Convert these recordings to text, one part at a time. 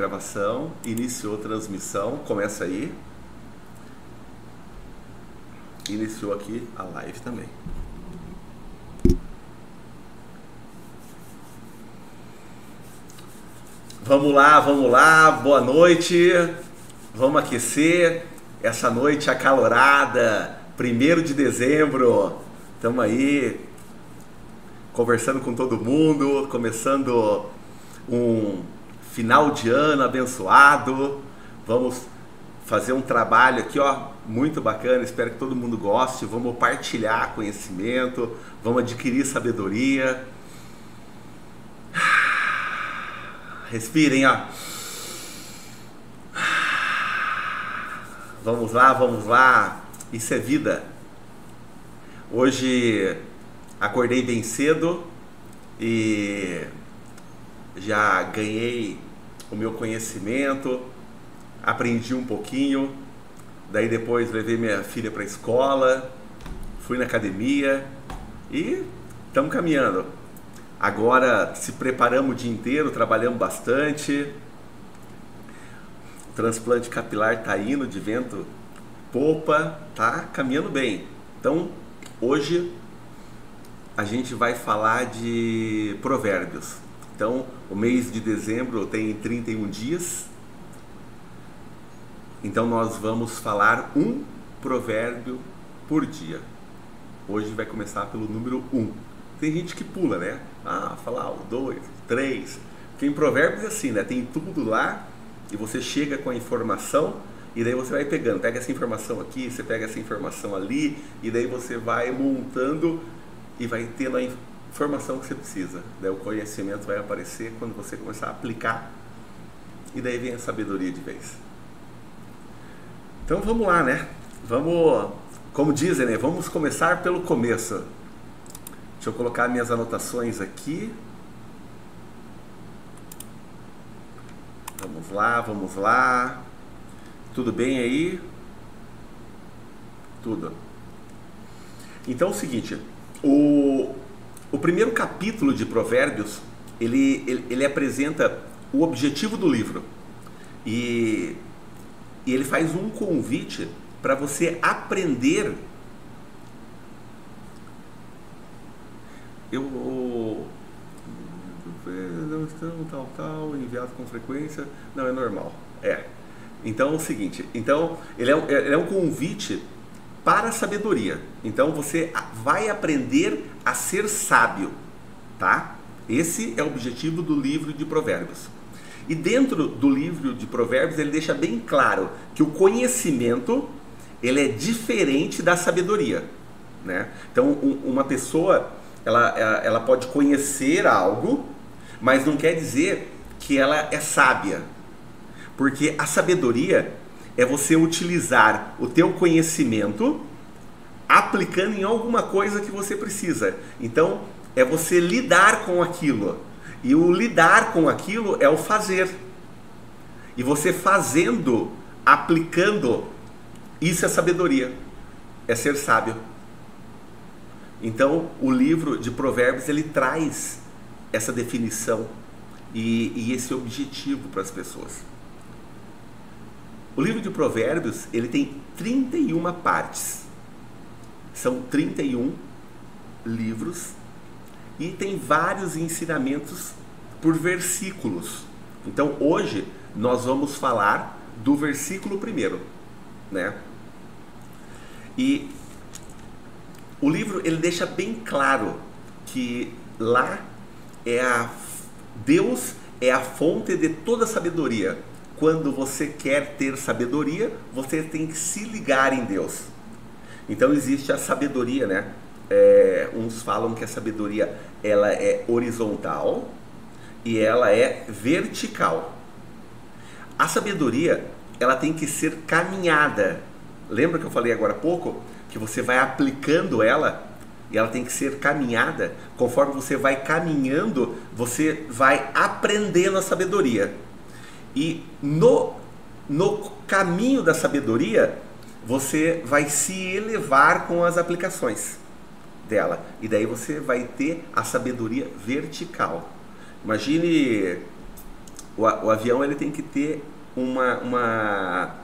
gravação, iniciou transmissão, começa aí. Iniciou aqui a live também. Vamos lá, vamos lá, boa noite. Vamos aquecer essa noite acalorada, primeiro de dezembro. Estamos aí conversando com todo mundo, começando um final de ano abençoado. Vamos fazer um trabalho aqui, ó, muito bacana. Espero que todo mundo goste. Vamos partilhar conhecimento, vamos adquirir sabedoria. Respirem, ó. Vamos lá, vamos lá. Isso é vida. Hoje acordei bem cedo e já ganhei o meu conhecimento, aprendi um pouquinho, daí depois levei minha filha para a escola, fui na academia e estamos caminhando. Agora se preparamos o dia inteiro, trabalhamos bastante. O transplante capilar está indo de vento popa, tá caminhando bem. Então, hoje a gente vai falar de provérbios. Então, o mês de dezembro tem 31 dias. Então, nós vamos falar um provérbio por dia. Hoje vai começar pelo número 1. Tem gente que pula, né? Ah, falar o 2, 3. Porque em provérbios é assim, né? Tem tudo lá e você chega com a informação e daí você vai pegando. Pega essa informação aqui, você pega essa informação ali e daí você vai montando e vai tendo a informação que você precisa. Daí o conhecimento vai aparecer quando você começar a aplicar. E daí vem a sabedoria de vez. Então vamos lá, né? Vamos, como dizem, né? Vamos começar pelo começo. Deixa eu colocar minhas anotações aqui. Vamos lá, vamos lá. Tudo bem aí? Tudo. Então é o seguinte, o, o primeiro capítulo de Provérbios, ele, ele, ele apresenta o objetivo do livro. E, e ele faz um convite para você aprender. Eu. Não estão tal, tal, enviado com frequência. Não, é normal. É. Então é o seguinte: então, ele é, ele é um convite para a sabedoria. Então você vai aprender a ser sábio, tá? Esse é o objetivo do livro de Provérbios. E dentro do livro de Provérbios ele deixa bem claro que o conhecimento ele é diferente da sabedoria, né? Então um, uma pessoa ela, ela pode conhecer algo, mas não quer dizer que ela é sábia, porque a sabedoria é você utilizar o teu conhecimento aplicando em alguma coisa que você precisa. Então, é você lidar com aquilo. E o lidar com aquilo é o fazer. E você fazendo, aplicando, isso é sabedoria. É ser sábio. Então, o livro de Provérbios ele traz essa definição e, e esse objetivo para as pessoas. O livro de Provérbios, ele tem 31 partes. São 31 livros e tem vários ensinamentos por versículos. Então, hoje nós vamos falar do versículo primeiro, né? E o livro ele deixa bem claro que lá é a Deus é a fonte de toda sabedoria quando você quer ter sabedoria, você tem que se ligar em Deus. Então existe a sabedoria, né? É, uns falam que a sabedoria ela é horizontal e ela é vertical. A sabedoria ela tem que ser caminhada. Lembra que eu falei agora há pouco que você vai aplicando ela e ela tem que ser caminhada. Conforme você vai caminhando, você vai aprendendo a sabedoria. E no, no caminho da sabedoria, você vai se elevar com as aplicações dela. E daí você vai ter a sabedoria vertical. Imagine o, o avião ele tem que ter uma, uma,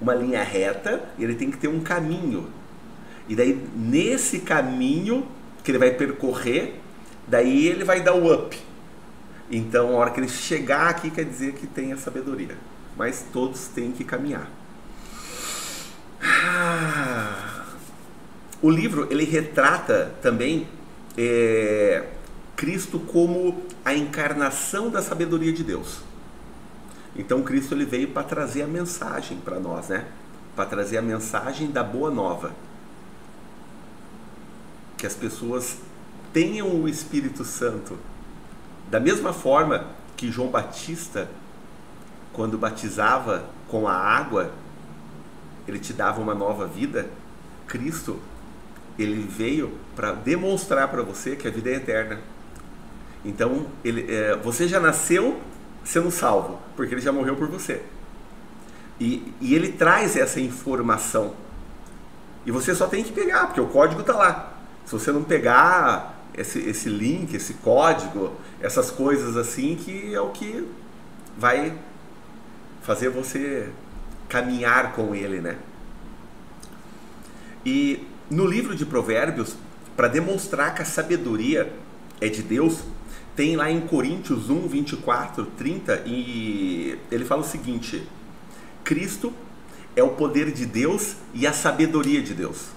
uma linha reta, ele tem que ter um caminho. E daí, nesse caminho que ele vai percorrer, daí ele vai dar o up. Então, a hora que ele chegar aqui, quer dizer que tem a sabedoria. Mas todos têm que caminhar. Ah, o livro ele retrata também é, Cristo como a encarnação da sabedoria de Deus. Então Cristo ele veio para trazer a mensagem para nós, né? Para trazer a mensagem da boa nova. Que as pessoas tenham o Espírito Santo. Da mesma forma que João Batista, quando batizava com a água, ele te dava uma nova vida, Cristo, ele veio para demonstrar para você que a vida é eterna. Então, ele, é, você já nasceu sendo salvo, porque ele já morreu por você. E, e ele traz essa informação. E você só tem que pegar, porque o código está lá. Se você não pegar esse, esse link, esse código, essas coisas assim, que é o que vai fazer você caminhar com ele, né? E no livro de Provérbios, para demonstrar que a sabedoria é de Deus, tem lá em Coríntios 1, 24, 30, e ele fala o seguinte: Cristo é o poder de Deus e a sabedoria de Deus,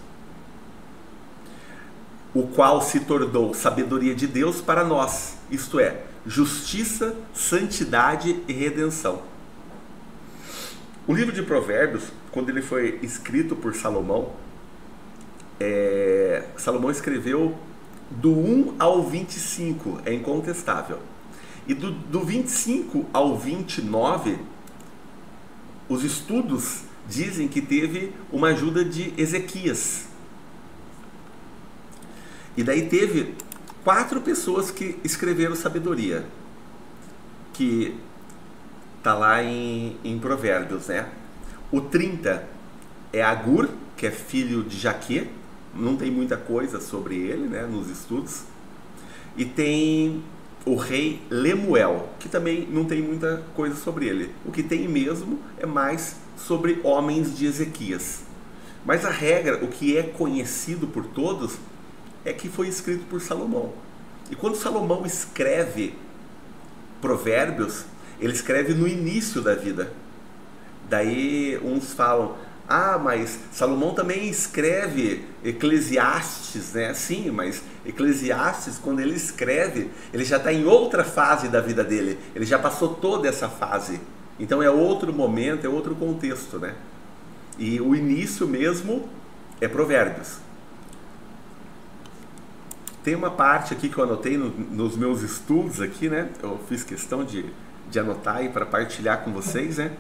o qual se tornou sabedoria de Deus para nós, isto é, justiça, santidade e redenção. O livro de Provérbios, quando ele foi escrito por Salomão, é, Salomão escreveu do 1 ao 25 é incontestável. E do, do 25 ao 29, os estudos dizem que teve uma ajuda de Ezequias. E daí teve quatro pessoas que escreveram sabedoria, que tá lá em, em Provérbios, né? O 30 é Agur, que é filho de Jaque, não tem muita coisa sobre ele né, nos estudos. E tem o rei Lemuel, que também não tem muita coisa sobre ele. O que tem mesmo é mais sobre homens de Ezequias. Mas a regra, o que é conhecido por todos, é que foi escrito por Salomão. E quando Salomão escreve Provérbios, ele escreve no início da vida. Daí uns falam, ah, mas Salomão também escreve Eclesiastes, né? Sim, mas Eclesiastes, quando ele escreve, ele já está em outra fase da vida dele. Ele já passou toda essa fase. Então é outro momento, é outro contexto, né? E o início mesmo é Provérbios. Tem uma parte aqui que eu anotei no, nos meus estudos aqui, né? Eu fiz questão de, de anotar aí para partilhar com vocês, né?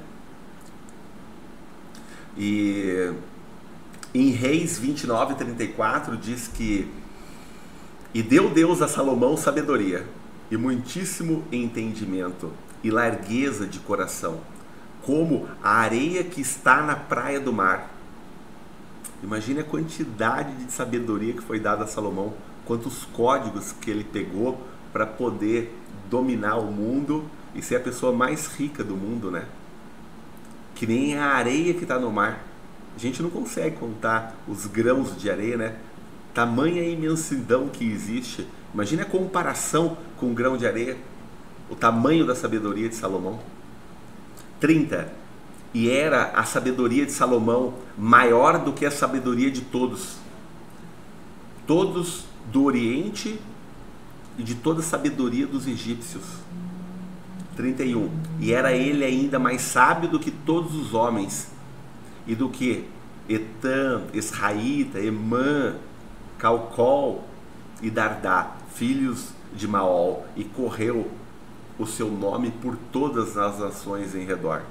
E em Reis 29, 34 diz que e deu Deus a Salomão sabedoria e muitíssimo entendimento e largueza de coração, como a areia que está na praia do mar. Imagine a quantidade de sabedoria que foi dada a Salomão, quantos códigos que ele pegou para poder dominar o mundo e ser a pessoa mais rica do mundo, né? que nem a areia que está no mar. A gente não consegue contar os grãos de areia, né? Tamanha imensidão que existe. Imagine a comparação com um grão de areia, o tamanho da sabedoria de Salomão. 30. E era a sabedoria de Salomão maior do que a sabedoria de todos. Todos do Oriente e de toda a sabedoria dos egípcios. 31. E era ele ainda mais sábio do que todos os homens, e do que Etam, Esraíta, Emã, Calcol e Dardá, filhos de Maol, e correu o seu nome por todas as nações em redor.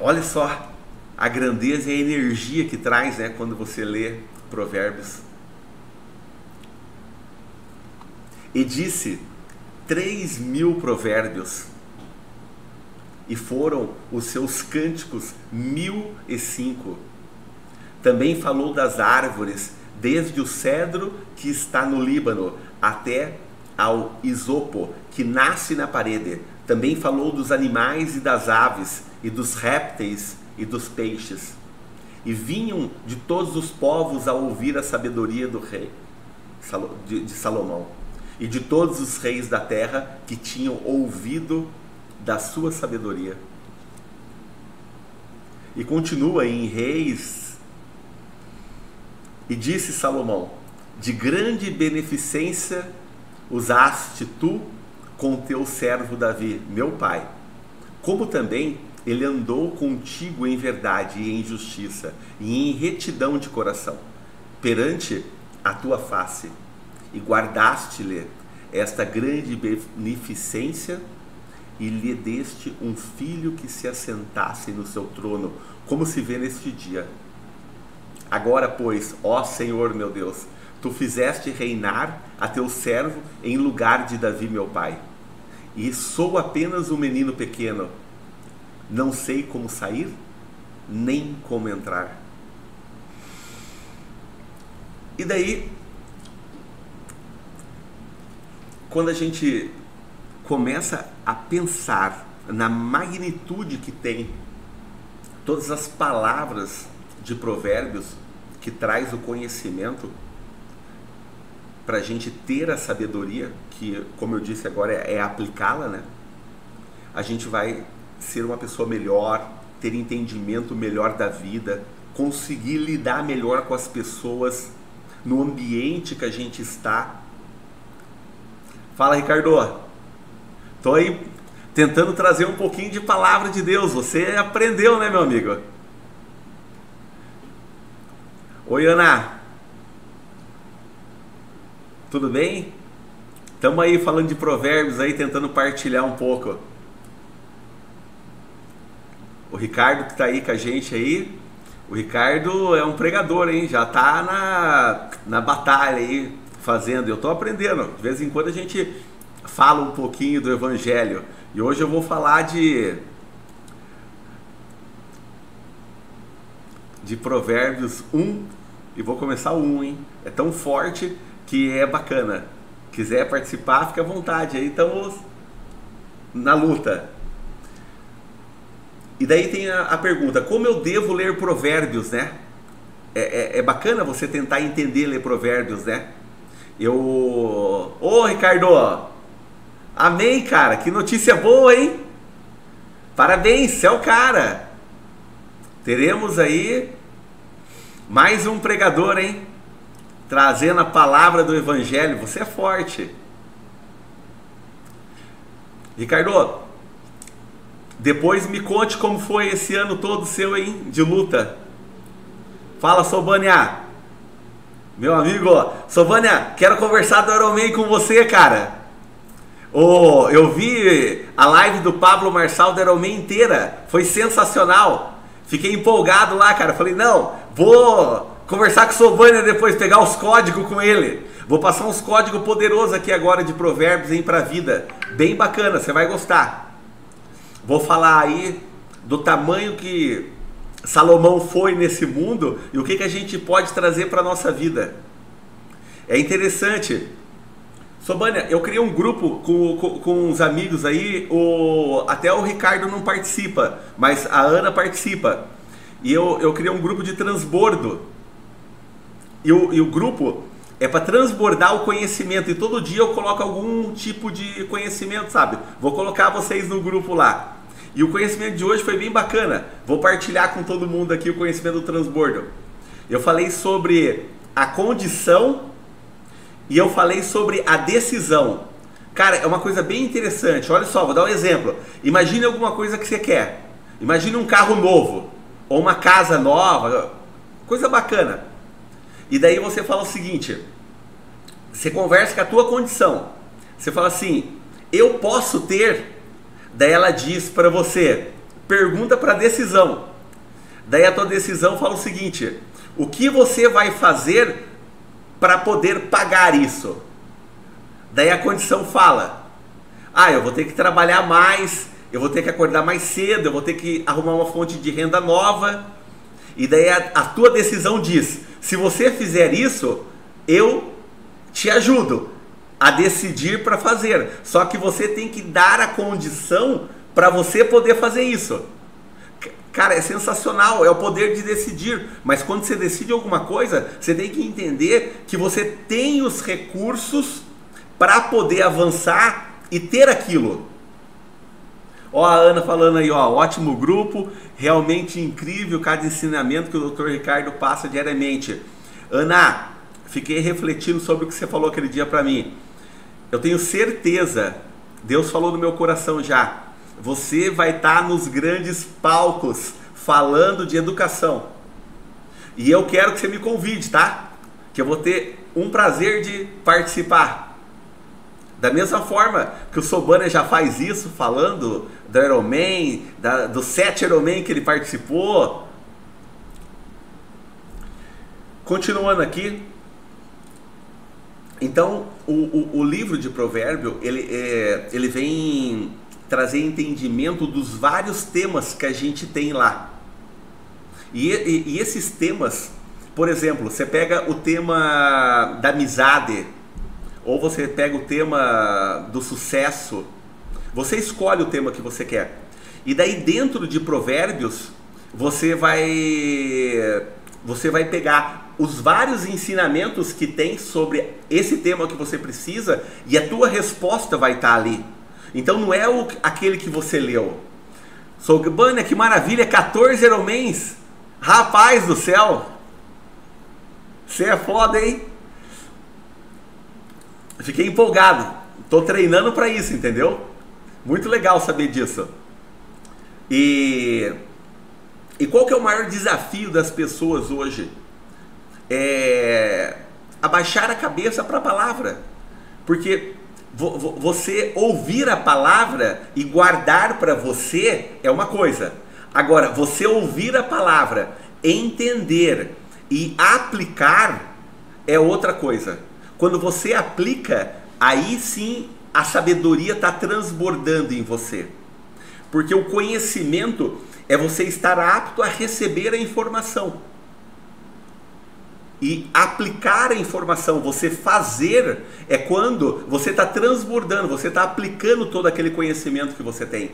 Olha só a grandeza e a energia que traz né, quando você lê Provérbios. E disse: três mil provérbios e foram os seus cânticos mil e cinco. Também falou das árvores, desde o cedro que está no Líbano até ao isopo que nasce na parede. Também falou dos animais e das aves, e dos répteis e dos peixes. E vinham de todos os povos a ouvir a sabedoria do rei de Salomão e de todos os reis da terra que tinham ouvido da sua sabedoria. E continua em Reis. E disse Salomão: De grande beneficência usaste tu com teu servo Davi, meu pai, como também ele andou contigo em verdade e em justiça e em retidão de coração, perante a tua face, e guardaste-lhe esta grande beneficência e lhe deste um filho que se assentasse no seu trono, como se vê neste dia. Agora, pois, ó Senhor meu Deus, tu fizeste reinar a teu servo em lugar de Davi, meu pai. E sou apenas um menino pequeno, não sei como sair, nem como entrar. E daí, quando a gente começa a pensar na magnitude que tem todas as palavras de provérbios que traz o conhecimento para a gente ter a sabedoria, que, como eu disse agora, é, é aplicá-la, né? A gente vai ser uma pessoa melhor, ter entendimento melhor da vida, conseguir lidar melhor com as pessoas no ambiente que a gente está. Fala, Ricardo. Estou aí tentando trazer um pouquinho de palavra de Deus. Você aprendeu, né, meu amigo? Oi, Ana. Tudo bem? Estamos aí falando de provérbios aí, tentando partilhar um pouco. O Ricardo que está aí com a gente aí. O Ricardo é um pregador, hein? Já está na, na batalha aí, fazendo. Eu estou aprendendo. De vez em quando a gente fala um pouquinho do Evangelho. E hoje eu vou falar de. de Provérbios 1 e vou começar o 1, hein? É tão forte que é bacana. Quiser participar, fica à vontade. Aí estamos na luta. E daí tem a, a pergunta: como eu devo ler Provérbios, né? É, é, é, bacana você tentar entender ler Provérbios, né? Eu. Ô, Ricardo! Amém, cara. Que notícia boa, hein? Parabéns, você é o cara. Teremos aí mais um pregador, hein? Trazendo a palavra do Evangelho. Você é forte. Ricardo, depois me conte como foi esse ano todo seu, hein? De luta. Fala, Sobania. Meu amigo, Sobania, quero conversar do Ironman com você, cara. Oh, eu vi a live do Pablo Marçal da Ironman inteira. Foi sensacional. Fiquei empolgado lá, cara. Falei, não, vou conversar com o Sovânia depois, pegar os códigos com ele. Vou passar uns códigos poderosos aqui agora de provérbios hein, pra vida. Bem bacana, você vai gostar. Vou falar aí do tamanho que Salomão foi nesse mundo e o que, que a gente pode trazer para nossa vida. É interessante Sobânia, eu criei um grupo com, com, com uns amigos aí, o, até o Ricardo não participa, mas a Ana participa. E eu, eu criei um grupo de transbordo. E o, e o grupo é para transbordar o conhecimento. E todo dia eu coloco algum tipo de conhecimento, sabe? Vou colocar vocês no grupo lá. E o conhecimento de hoje foi bem bacana. Vou partilhar com todo mundo aqui o conhecimento do transbordo. Eu falei sobre a condição e eu falei sobre a decisão. Cara, é uma coisa bem interessante. Olha só, vou dar um exemplo. Imagine alguma coisa que você quer. Imagine um carro novo ou uma casa nova, coisa bacana. E daí você fala o seguinte: você conversa com a tua condição. Você fala assim: "Eu posso ter?" Daí ela diz para você: "Pergunta para decisão." Daí a tua decisão fala o seguinte: "O que você vai fazer para poder pagar isso. Daí a condição fala: ah, eu vou ter que trabalhar mais, eu vou ter que acordar mais cedo, eu vou ter que arrumar uma fonte de renda nova. E daí a, a tua decisão diz: se você fizer isso, eu te ajudo. a decidir para fazer. Só que você tem que dar a condição para você poder fazer isso. Cara, é sensacional, é o poder de decidir. Mas quando você decide alguma coisa, você tem que entender que você tem os recursos para poder avançar e ter aquilo. Ó, a Ana falando aí, ó, ótimo grupo, realmente incrível cada ensinamento que o Dr. Ricardo passa diariamente. Ana, fiquei refletindo sobre o que você falou aquele dia para mim. Eu tenho certeza, Deus falou no meu coração já. Você vai estar tá nos grandes palcos falando de educação. E eu quero que você me convide, tá? Que eu vou ter um prazer de participar. Da mesma forma que o Sobana já faz isso, falando do Ironman, da, do sete Ironman que ele participou. Continuando aqui, então, o, o, o, livro de provérbio, ele, é, ele vem trazer entendimento dos vários temas que a gente tem lá. E, e, e esses temas, por exemplo, você pega o tema da amizade, ou você pega o tema do sucesso, você escolhe o tema que você quer. E daí dentro de provérbios, você vai você vai pegar os vários ensinamentos que tem sobre esse tema que você precisa e a tua resposta vai estar ali. Então não é o, aquele que você leu. Sogbania, que maravilha, 14 Euromens. Rapaz do céu. Você é foda, hein? Fiquei empolgado. Tô treinando para isso, entendeu? Muito legal saber disso. E e qual que é o maior desafio das pessoas hoje? É abaixar a cabeça para a palavra. Porque você ouvir a palavra e guardar para você é uma coisa. Agora, você ouvir a palavra, entender e aplicar é outra coisa. Quando você aplica, aí sim a sabedoria está transbordando em você. Porque o conhecimento é você estar apto a receber a informação e aplicar a informação, você fazer, é quando você está transbordando, você está aplicando todo aquele conhecimento que você tem.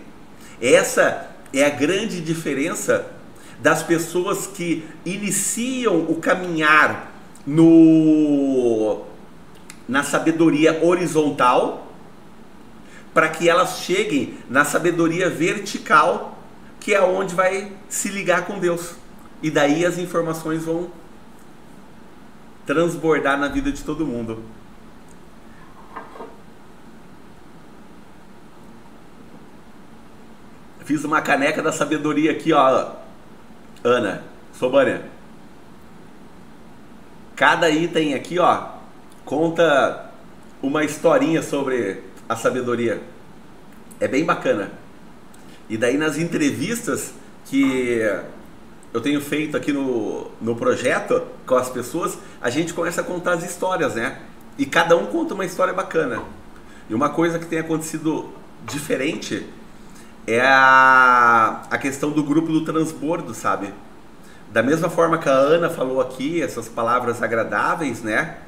Essa é a grande diferença das pessoas que iniciam o caminhar no na sabedoria horizontal para que elas cheguem na sabedoria vertical que é onde vai se ligar com Deus. E daí as informações vão transbordar na vida de todo mundo. Fiz uma caneca da sabedoria aqui, ó. Ana, Sobânia. Cada item aqui, ó, conta uma historinha sobre a sabedoria. É bem bacana. E daí nas entrevistas que eu tenho feito aqui no, no projeto com as pessoas, a gente começa a contar as histórias, né? E cada um conta uma história bacana. E uma coisa que tem acontecido diferente é a, a questão do grupo do transbordo, sabe? Da mesma forma que a Ana falou aqui, essas palavras agradáveis, né?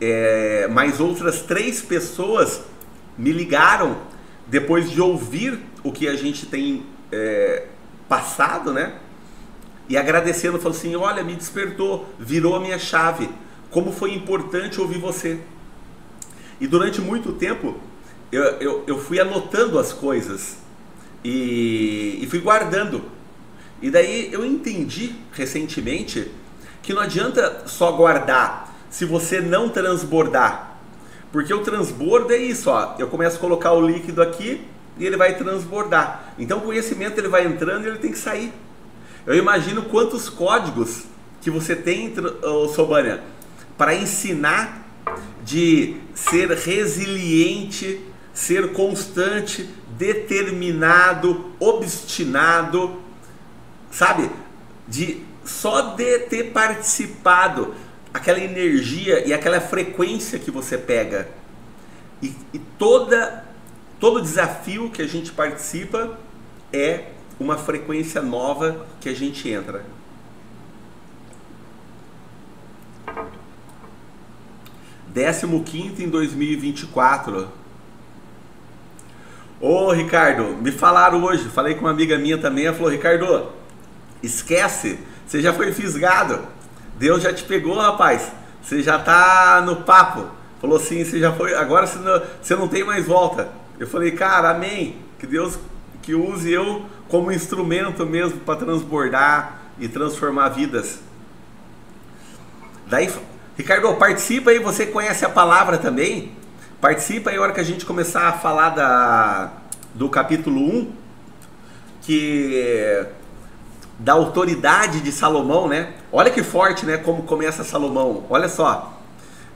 É, mais outras três pessoas me ligaram depois de ouvir o que a gente tem é, passado, né? E agradecendo, falou assim: olha, me despertou, virou a minha chave. Como foi importante ouvir você. E durante muito tempo eu, eu, eu fui anotando as coisas e, e fui guardando. E daí eu entendi recentemente que não adianta só guardar se você não transbordar. Porque o transbordo é isso, ó. Eu começo a colocar o líquido aqui e ele vai transbordar. Então o conhecimento ele vai entrando e ele tem que sair. Eu imagino quantos códigos que você tem, Sobania, para ensinar de ser resiliente, ser constante, determinado, obstinado, sabe? De só de ter participado aquela energia e aquela frequência que você pega. E, e toda, todo desafio que a gente participa é uma frequência nova que a gente entra. 15 em 2024. Ô Ricardo, me falaram hoje, falei com uma amiga minha também, ela falou, Ricardo, esquece, você já foi fisgado. Deus já te pegou, rapaz. Você já tá no papo. Falou assim, você já foi, agora você não, você não tem mais volta. Eu falei, cara, amém. Que Deus que use eu como instrumento mesmo para transbordar e transformar vidas. Daí, Ricardo, participa aí, você conhece a palavra também? Participa aí a hora que a gente começar a falar da, do capítulo 1, que da autoridade de Salomão, né? Olha que forte, né? Como começa Salomão. Olha só.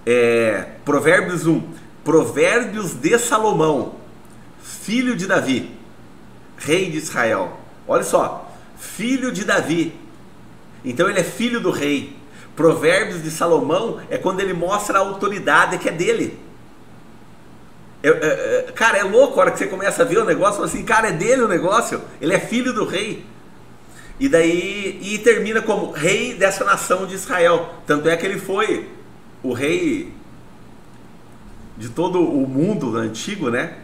É, Provérbios 1. Provérbios de Salomão, filho de Davi, rei de Israel. Olha só. Filho de Davi. Então ele é filho do rei. Provérbios de Salomão é quando ele mostra a autoridade que é dele. É, é, é, cara, é louco a hora que você começa a ver o negócio, assim, cara, é dele o negócio, ele é filho do rei. E daí, e termina como rei dessa nação de Israel. Tanto é que ele foi o rei de todo o mundo antigo, né?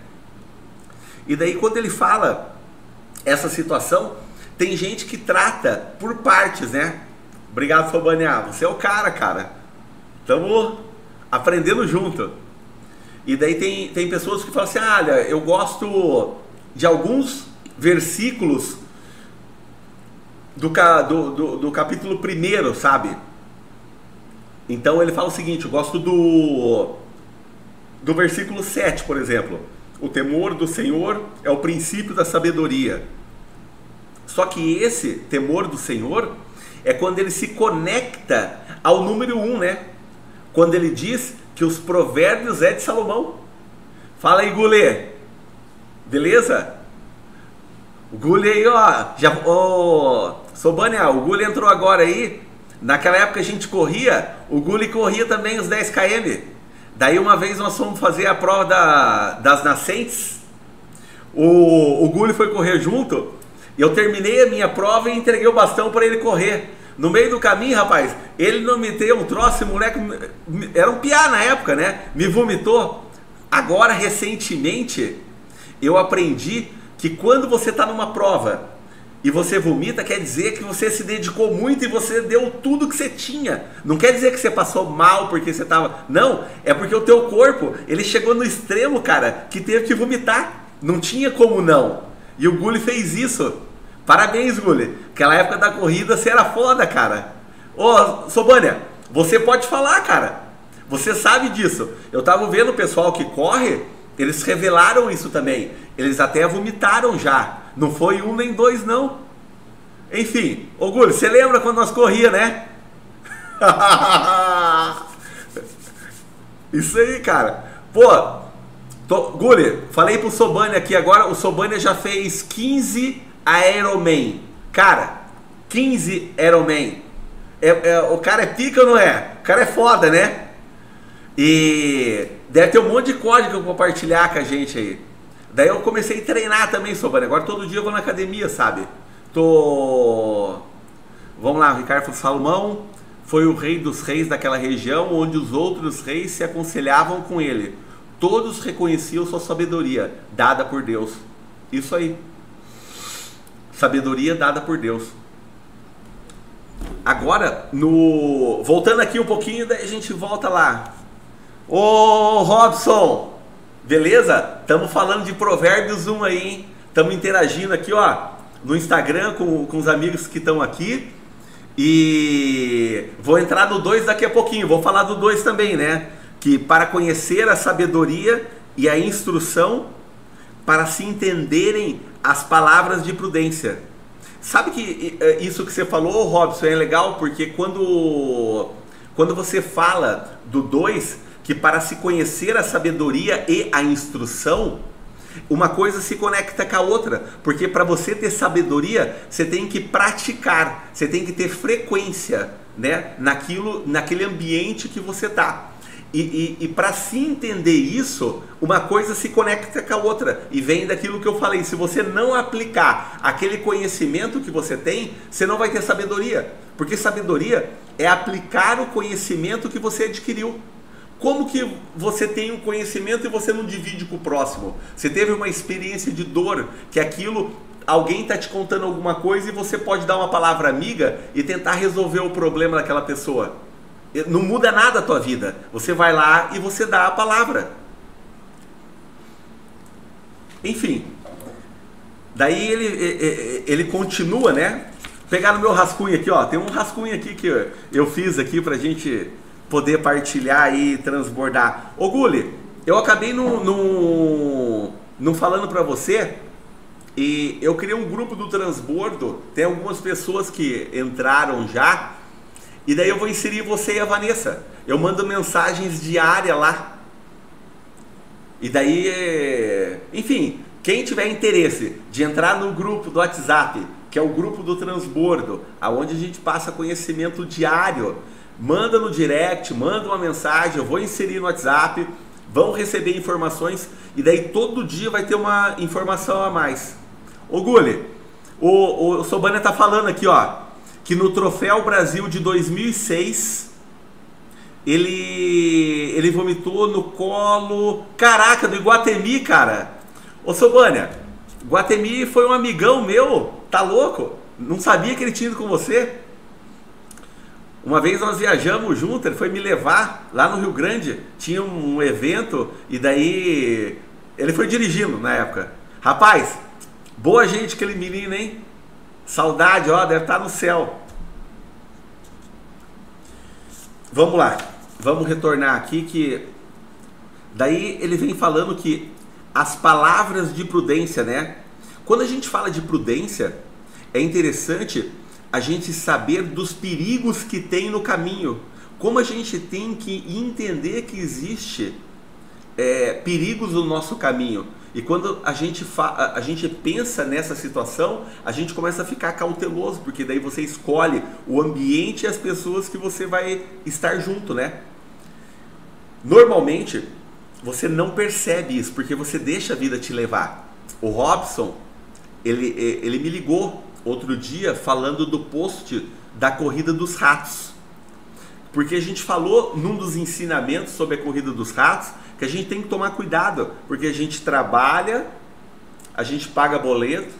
E daí, quando ele fala essa situação, tem gente que trata por partes, né? Obrigado, Fabaniá. Você é o cara, cara. Estamos aprendendo junto. E daí tem, tem pessoas que falam assim: ah, olha, eu gosto de alguns versículos do, do, do, do capítulo 1, sabe? Então ele fala o seguinte: eu gosto do, do versículo 7, por exemplo. O temor do Senhor é o princípio da sabedoria. Só que esse temor do Senhor é quando ele se conecta ao número 1, né? Quando ele diz que os provérbios é de Salomão. Fala aí, Gulê. Beleza? O Gulê aí, ó. Já, Sobania, o Gulli entrou agora aí. Naquela época a gente corria, o Gulli corria também os 10 km. Daí uma vez nós fomos fazer a prova da, das nascentes. O, o Gulli foi correr junto. Eu terminei a minha prova e entreguei o bastão para ele correr. No meio do caminho, rapaz, ele não me deu um troço, moleque. Era um piá na época, né? Me vomitou. Agora, recentemente, eu aprendi que quando você está numa prova e você vomita, quer dizer que você se dedicou muito e você deu tudo que você tinha. Não quer dizer que você passou mal porque você estava. Não, é porque o teu corpo, ele chegou no extremo, cara, que teve que vomitar. Não tinha como não. E o Gulli fez isso. Parabéns, Gulli. Aquela época da corrida você era foda, cara. Ô, Sobânia, você pode falar, cara. Você sabe disso. Eu tava vendo o pessoal que corre, eles revelaram isso também. Eles até vomitaram já. Não foi um nem dois, não. Enfim, ô Gulli, você lembra quando nós corria, né? Isso aí, cara. Pô, tô, Gulli, falei pro Sobani aqui agora, o Sobani já fez 15 Aeroman. Cara, 15 Aeroman. É, é, o cara é pica ou não é? O cara é foda, né? E deve ter um monte de código compartilhar com a gente aí. Daí eu comecei a treinar também, sobre. Agora todo dia eu vou na academia, sabe? Tô. Vamos lá, Ricardo Salomão foi o rei dos reis daquela região onde os outros reis se aconselhavam com ele. Todos reconheciam sua sabedoria dada por Deus. Isso aí. Sabedoria dada por Deus. Agora, no voltando aqui um pouquinho, daí a gente volta lá. Ô Robson, Beleza? Estamos falando de Provérbios 1 aí, hein? Estamos interagindo aqui, ó, no Instagram com, com os amigos que estão aqui. E vou entrar no 2 daqui a pouquinho. Vou falar do 2 também, né? Que para conhecer a sabedoria e a instrução, para se entenderem as palavras de prudência. Sabe que é, isso que você falou, Robson, é legal porque quando, quando você fala do 2, que para se conhecer a sabedoria e a instrução, uma coisa se conecta com a outra, porque para você ter sabedoria, você tem que praticar, você tem que ter frequência, né, naquilo, naquele ambiente que você está. E, e, e para se entender isso, uma coisa se conecta com a outra e vem daquilo que eu falei. Se você não aplicar aquele conhecimento que você tem, você não vai ter sabedoria, porque sabedoria é aplicar o conhecimento que você adquiriu. Como que você tem um conhecimento e você não divide com o próximo? Você teve uma experiência de dor, que aquilo alguém está te contando alguma coisa e você pode dar uma palavra amiga e tentar resolver o problema daquela pessoa. Não muda nada a tua vida. Você vai lá e você dá a palavra. Enfim. Daí ele, ele continua, né? Pegar no meu rascunho aqui, ó. Tem um rascunho aqui que eu fiz aqui pra gente poder partilhar e transbordar. Ô Guli, eu acabei não, não falando para você e eu criei um grupo do transbordo. Tem algumas pessoas que entraram já e daí eu vou inserir você e a Vanessa. Eu mando mensagens diárias lá. E daí, enfim, quem tiver interesse de entrar no grupo do WhatsApp, que é o grupo do transbordo, aonde a gente passa conhecimento diário manda no direct, manda uma mensagem, eu vou inserir no WhatsApp, vão receber informações e daí todo dia vai ter uma informação a mais. Ô Guli, o, o Sobania tá falando aqui, ó, que no Troféu Brasil de 2006 ele ele vomitou no colo, caraca, do Iguatemi, cara. Ô Sobania, Guatemi foi um amigão meu, tá louco? Não sabia que ele tinha ido com você? Uma vez nós viajamos junto, ele foi me levar lá no Rio Grande, tinha um evento e daí ele foi dirigindo na época. Rapaz, boa gente aquele menino, hein? Saudade, ó, deve estar no céu. Vamos lá, vamos retornar aqui que daí ele vem falando que as palavras de prudência, né? Quando a gente fala de prudência, é interessante a gente saber dos perigos que tem no caminho. Como a gente tem que entender que existe é, perigos no nosso caminho. E quando a gente, a gente pensa nessa situação, a gente começa a ficar cauteloso, porque daí você escolhe o ambiente e as pessoas que você vai estar junto, né? Normalmente, você não percebe isso, porque você deixa a vida te levar. O Robson, ele, ele me ligou outro dia falando do post da corrida dos ratos. Porque a gente falou num dos ensinamentos sobre a corrida dos ratos que a gente tem que tomar cuidado, porque a gente trabalha, a gente paga boleto.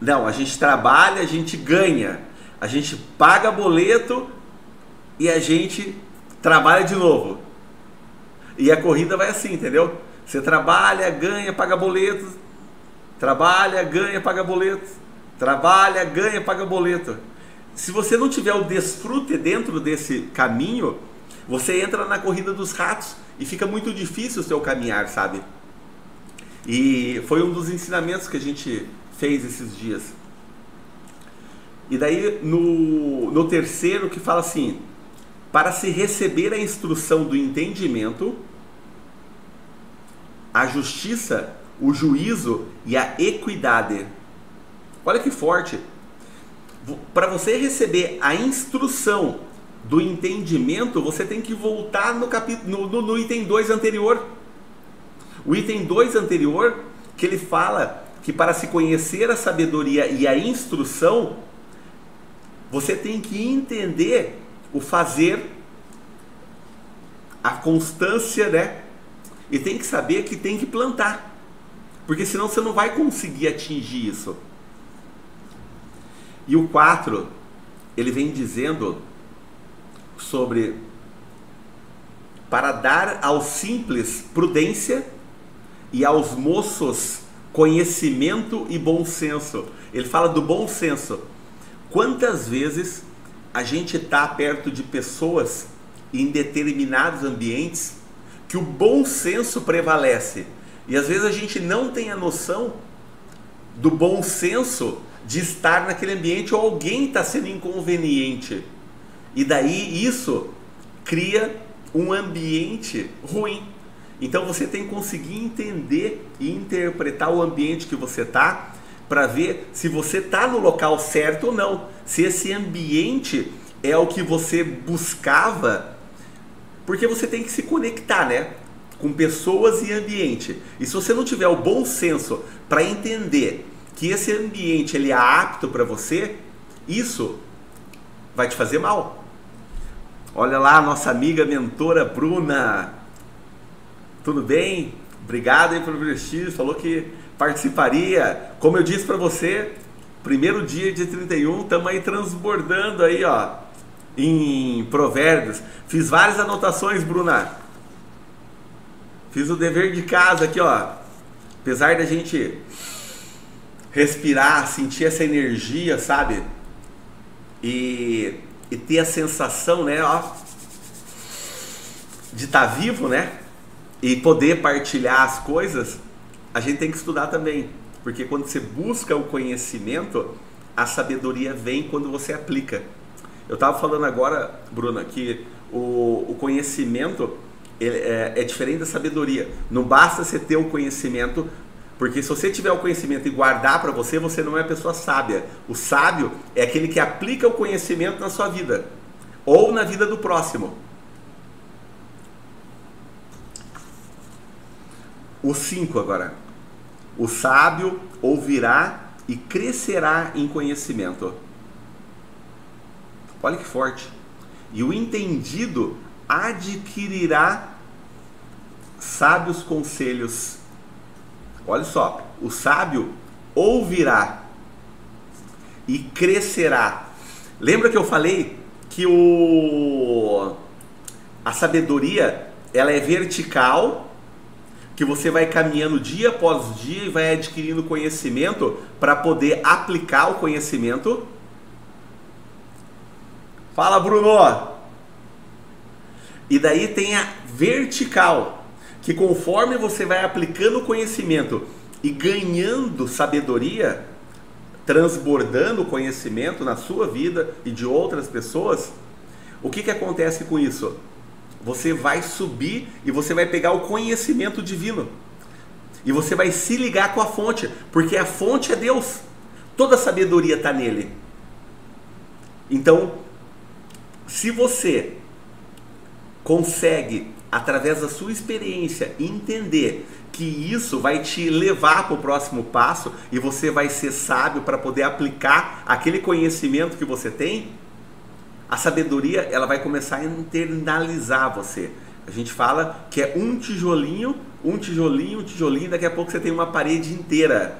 Não, a gente trabalha, a gente ganha. A gente paga boleto e a gente trabalha de novo. E a corrida vai assim, entendeu? Você trabalha, ganha, paga boleto, Trabalha, ganha, paga boleto. Trabalha, ganha, paga boleto. Se você não tiver o desfrute dentro desse caminho, você entra na corrida dos ratos e fica muito difícil o seu caminhar, sabe? E foi um dos ensinamentos que a gente fez esses dias. E daí no, no terceiro que fala assim: para se receber a instrução do entendimento, a justiça o juízo e a equidade. Olha que forte. Para você receber a instrução do entendimento, você tem que voltar no, no, no item 2 anterior. O item 2 anterior, que ele fala que para se conhecer a sabedoria e a instrução, você tem que entender o fazer, a constância, né? E tem que saber que tem que plantar. Porque senão você não vai conseguir atingir isso. E o 4, ele vem dizendo sobre para dar aos simples prudência e aos moços conhecimento e bom senso. Ele fala do bom senso. Quantas vezes a gente está perto de pessoas em determinados ambientes que o bom senso prevalece e às vezes a gente não tem a noção do bom senso de estar naquele ambiente ou alguém está sendo inconveniente. E daí isso cria um ambiente ruim. Então você tem que conseguir entender e interpretar o ambiente que você está para ver se você está no local certo ou não. Se esse ambiente é o que você buscava, porque você tem que se conectar, né? Com pessoas e ambiente. E se você não tiver o bom senso para entender que esse ambiente ele é apto para você, isso vai te fazer mal. Olha lá, nossa amiga mentora Bruna. Tudo bem? Obrigado aí pelo prestígio. Falou que participaria. Como eu disse para você, primeiro dia de 31, estamos aí transbordando aí, ó, em provérbios. Fiz várias anotações, Bruna. Fiz o dever de casa aqui, ó. Apesar da gente respirar, sentir essa energia, sabe? E, e ter a sensação, né, ó, de estar tá vivo, né? E poder partilhar as coisas, a gente tem que estudar também. Porque quando você busca o conhecimento, a sabedoria vem quando você aplica. Eu estava falando agora, Bruna, que o, o conhecimento é, é, diferente da sabedoria. Não basta você ter o conhecimento, porque se você tiver o conhecimento e guardar para você, você não é pessoa sábia. O sábio é aquele que aplica o conhecimento na sua vida ou na vida do próximo. O 5 agora. O sábio ouvirá e crescerá em conhecimento. Olha que forte. E o entendido adquirirá sábios conselhos. Olha só, o sábio ouvirá e crescerá. Lembra que eu falei que o a sabedoria ela é vertical que você vai caminhando dia após dia e vai adquirindo conhecimento para poder aplicar o conhecimento. Fala, Bruno! E daí tem a vertical, que conforme você vai aplicando conhecimento e ganhando sabedoria, transbordando conhecimento na sua vida e de outras pessoas, o que, que acontece com isso? Você vai subir e você vai pegar o conhecimento divino. E você vai se ligar com a fonte, porque a fonte é Deus. Toda sabedoria está nele. Então, se você consegue, através da sua experiência, entender que isso vai te levar para o próximo passo e você vai ser sábio para poder aplicar aquele conhecimento que você tem, a sabedoria ela vai começar a internalizar você. A gente fala que é um tijolinho, um tijolinho, um tijolinho, daqui a pouco você tem uma parede inteira.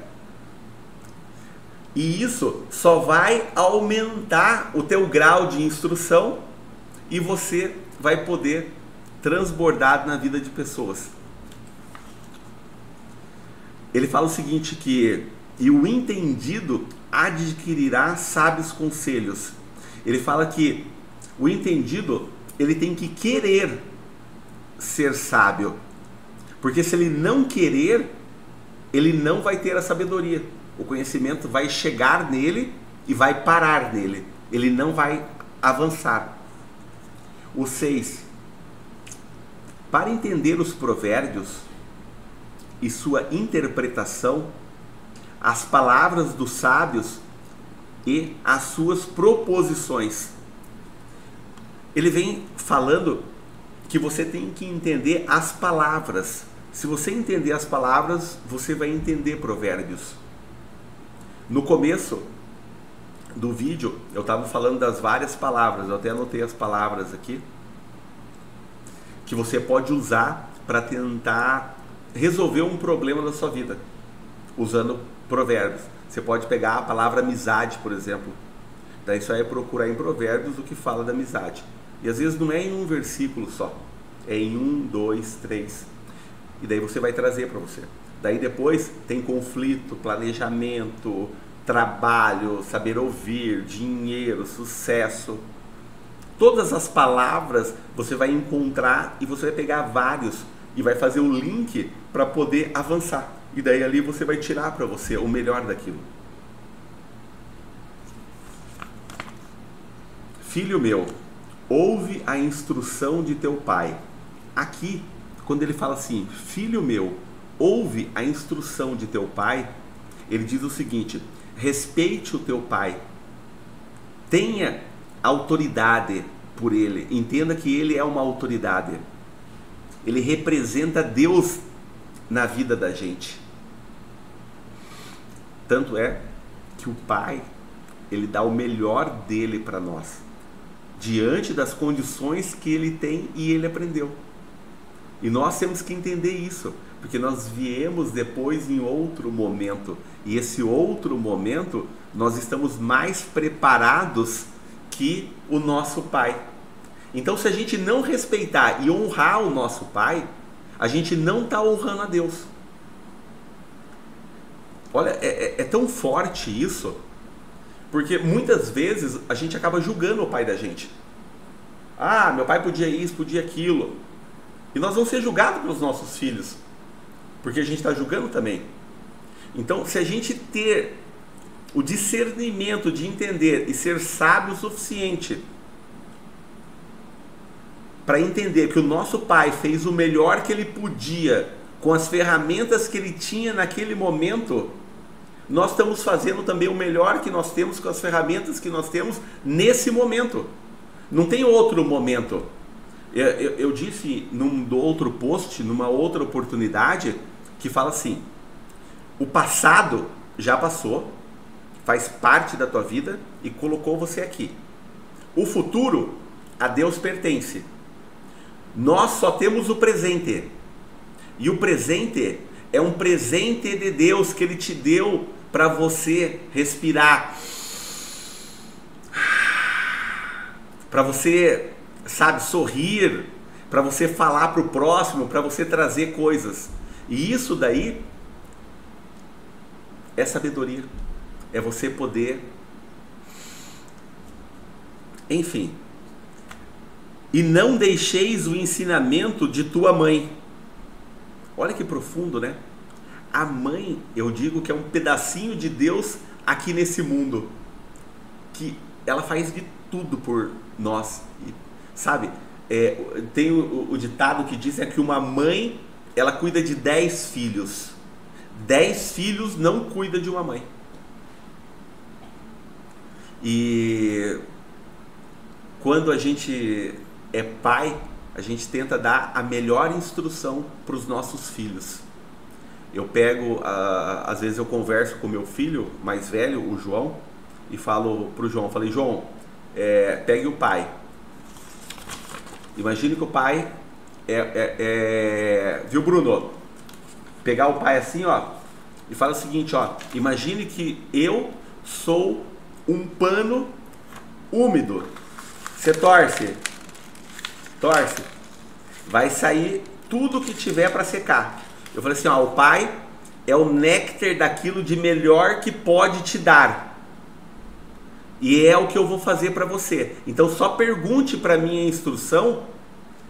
E isso só vai aumentar o teu grau de instrução e você vai poder transbordar na vida de pessoas. Ele fala o seguinte que e o entendido adquirirá sábios conselhos ele fala que o entendido ele tem que querer ser sábio, porque se ele não querer, ele não vai ter a sabedoria. O conhecimento vai chegar nele e vai parar nele. Ele não vai avançar. O 6. Para entender os provérbios e sua interpretação, as palavras dos sábios e as suas proposições. Ele vem falando que você tem que entender as palavras. Se você entender as palavras, você vai entender provérbios. No começo do vídeo, eu estava falando das várias palavras, eu até anotei as palavras aqui, que você pode usar para tentar resolver um problema da sua vida, usando provérbios. Você pode pegar a palavra amizade, por exemplo. Daí só é procurar em Provérbios o que fala da amizade. E às vezes não é em um versículo só, é em um, dois, três. E daí você vai trazer para você. Daí depois tem conflito, planejamento, trabalho, saber ouvir, dinheiro, sucesso. Todas as palavras você vai encontrar e você vai pegar vários e vai fazer o link para poder avançar. E daí ali você vai tirar para você o melhor daquilo. Filho meu, ouve a instrução de teu pai. Aqui, quando ele fala assim, filho meu, ouve a instrução de teu pai, ele diz o seguinte: respeite o teu pai, tenha autoridade por ele, entenda que ele é uma autoridade, ele representa Deus na vida da gente. Tanto é que o Pai, ele dá o melhor dele para nós, diante das condições que ele tem e ele aprendeu. E nós temos que entender isso, porque nós viemos depois em outro momento, e esse outro momento nós estamos mais preparados que o nosso pai. Então, se a gente não respeitar e honrar o nosso pai, a gente não está honrando a Deus. Olha, é, é, é tão forte isso, porque muitas vezes a gente acaba julgando o pai da gente. Ah, meu pai podia isso, podia aquilo. E nós vamos ser julgados pelos nossos filhos, porque a gente está julgando também. Então, se a gente ter o discernimento de entender e ser sábio o suficiente para entender que o nosso pai fez o melhor que ele podia com as ferramentas que ele tinha naquele momento, nós estamos fazendo também o melhor que nós temos com as ferramentas que nós temos nesse momento. Não tem outro momento. Eu, eu, eu disse num outro post, numa outra oportunidade, que fala assim: o passado já passou, faz parte da tua vida e colocou você aqui. O futuro a Deus pertence. Nós só temos o presente. E o presente é um presente de Deus que ele te deu para você respirar. Para você, sabe, sorrir, para você falar para o próximo, para você trazer coisas. E isso daí é sabedoria é você poder. Enfim. E não deixeis o ensinamento de tua mãe. Olha que profundo, né? A mãe, eu digo que é um pedacinho de Deus aqui nesse mundo. Que ela faz de tudo por nós. sabe? É, tem o, o, ditado que diz é que uma mãe ela cuida de dez filhos. Dez filhos não cuida de uma mãe. E quando a gente é pai, a gente tenta dar a melhor instrução para os nossos filhos. Eu pego, às vezes eu converso com meu filho mais velho, o João, e falo para o João, falei, João, é, pegue o pai. Imagine que o pai é, é, é, viu Bruno? Pegar o pai assim, ó, e fala o seguinte, ó, imagine que eu sou um pano úmido. Você torce, torce, vai sair tudo que tiver para secar. Eu falei assim, ó, o pai é o néctar daquilo de melhor que pode te dar. E é o que eu vou fazer para você. Então só pergunte para minha instrução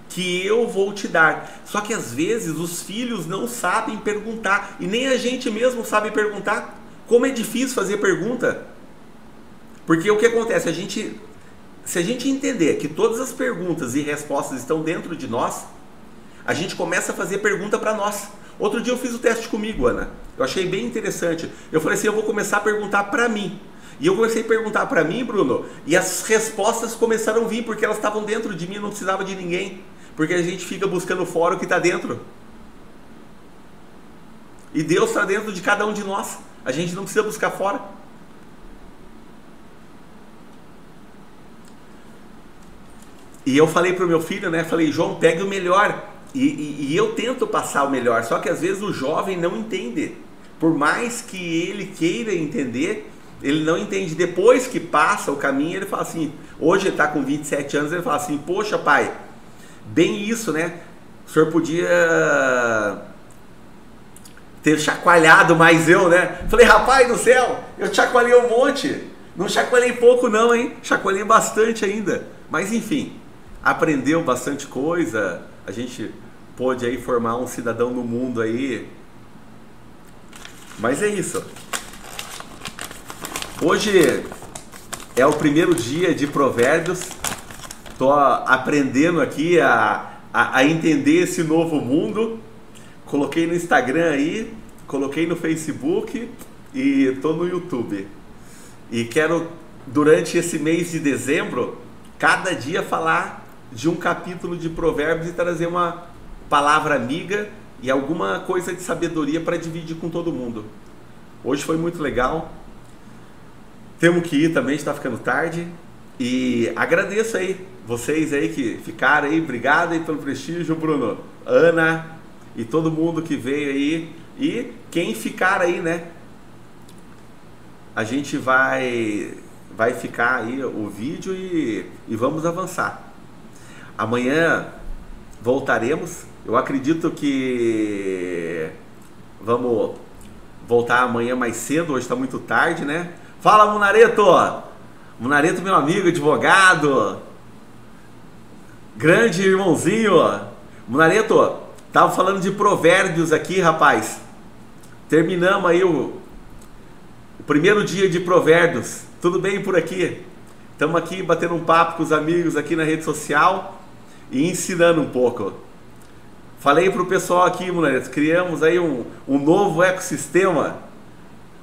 que eu vou te dar. Só que às vezes os filhos não sabem perguntar e nem a gente mesmo sabe perguntar. Como é difícil fazer pergunta. Porque o que acontece? A gente, se a gente entender que todas as perguntas e respostas estão dentro de nós, a gente começa a fazer pergunta para nós. Outro dia eu fiz o teste comigo, Ana. Eu achei bem interessante. Eu falei assim, eu vou começar a perguntar para mim. E eu comecei a perguntar para mim, Bruno, e as respostas começaram a vir porque elas estavam dentro de mim, não precisava de ninguém. Porque a gente fica buscando fora o que está dentro. E Deus está dentro de cada um de nós. A gente não precisa buscar fora. E eu falei pro meu filho, né? Falei, João, pegue o melhor. E, e, e, eu tento passar o melhor, só que às vezes o jovem não entende. Por mais que ele queira entender, ele não entende. Depois que passa o caminho, ele fala assim: hoje ele está com 27 anos, ele fala assim: Poxa, pai, bem isso, né? O senhor podia ter chacoalhado mais eu, né? Falei, rapaz do céu, eu chacoalhei um monte. Não chacoalhei pouco, não, hein? Chacoalhei bastante ainda. Mas enfim, aprendeu bastante coisa, a gente pôde aí formar um cidadão no mundo aí. Mas é isso. Hoje é o primeiro dia de provérbios. Tô aprendendo aqui a, a, a entender esse novo mundo. Coloquei no Instagram aí, coloquei no Facebook e tô no YouTube. E quero durante esse mês de dezembro, cada dia falar de um capítulo de Provérbios e trazer uma palavra amiga e alguma coisa de sabedoria para dividir com todo mundo. Hoje foi muito legal. Temos que ir também, está ficando tarde. E agradeço aí vocês aí que ficaram aí, obrigado aí pelo prestígio, Bruno, Ana e todo mundo que veio aí e quem ficar aí, né? A gente vai vai ficar aí o vídeo e, e vamos avançar. Amanhã voltaremos. Eu acredito que vamos voltar amanhã mais cedo, hoje está muito tarde, né? Fala, Munareto! Munareto, meu amigo, advogado, grande irmãozinho. Munareto, tava falando de provérbios aqui, rapaz. Terminamos aí o, o primeiro dia de provérbios. Tudo bem por aqui? Estamos aqui batendo um papo com os amigos aqui na rede social e ensinando um pouco. Falei para o pessoal aqui, Munareto, criamos aí um, um novo ecossistema.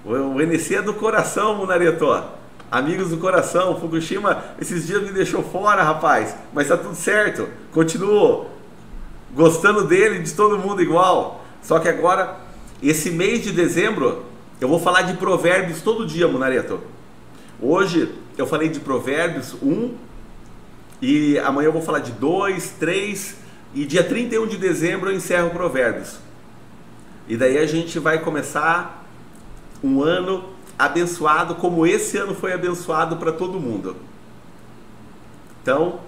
O, o NC é do coração, Munareto. Amigos do coração, Fukushima esses dias me deixou fora, rapaz. Mas tá tudo certo. Continuo gostando dele, de todo mundo igual. Só que agora, esse mês de dezembro, eu vou falar de provérbios todo dia, Munareto. Hoje eu falei de provérbios 1 e amanhã eu vou falar de 2, 3 e dia 31 de dezembro eu encerro provérbios. E daí a gente vai começar um ano abençoado como esse ano foi abençoado para todo mundo. Então,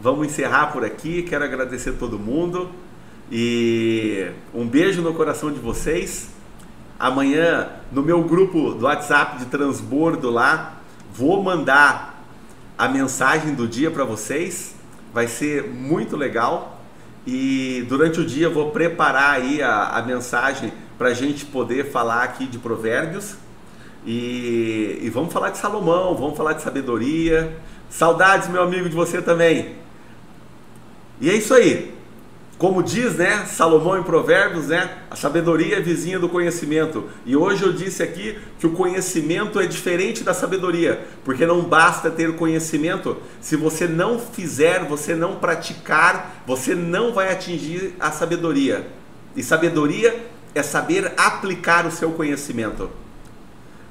vamos encerrar por aqui. Quero agradecer todo mundo e um beijo no coração de vocês. Amanhã, no meu grupo do WhatsApp de transbordo lá, vou mandar a mensagem do dia para vocês. Vai ser muito legal. E durante o dia vou preparar aí a, a mensagem para a gente poder falar aqui de provérbios. E, e vamos falar de Salomão, vamos falar de sabedoria. Saudades, meu amigo, de você também. E é isso aí. Como diz, né, Salomão em Provérbios, né, a sabedoria é vizinha do conhecimento. E hoje eu disse aqui que o conhecimento é diferente da sabedoria, porque não basta ter conhecimento, se você não fizer, você não praticar, você não vai atingir a sabedoria. E sabedoria é saber aplicar o seu conhecimento.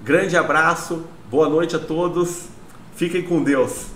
Grande abraço, boa noite a todos, fiquem com Deus.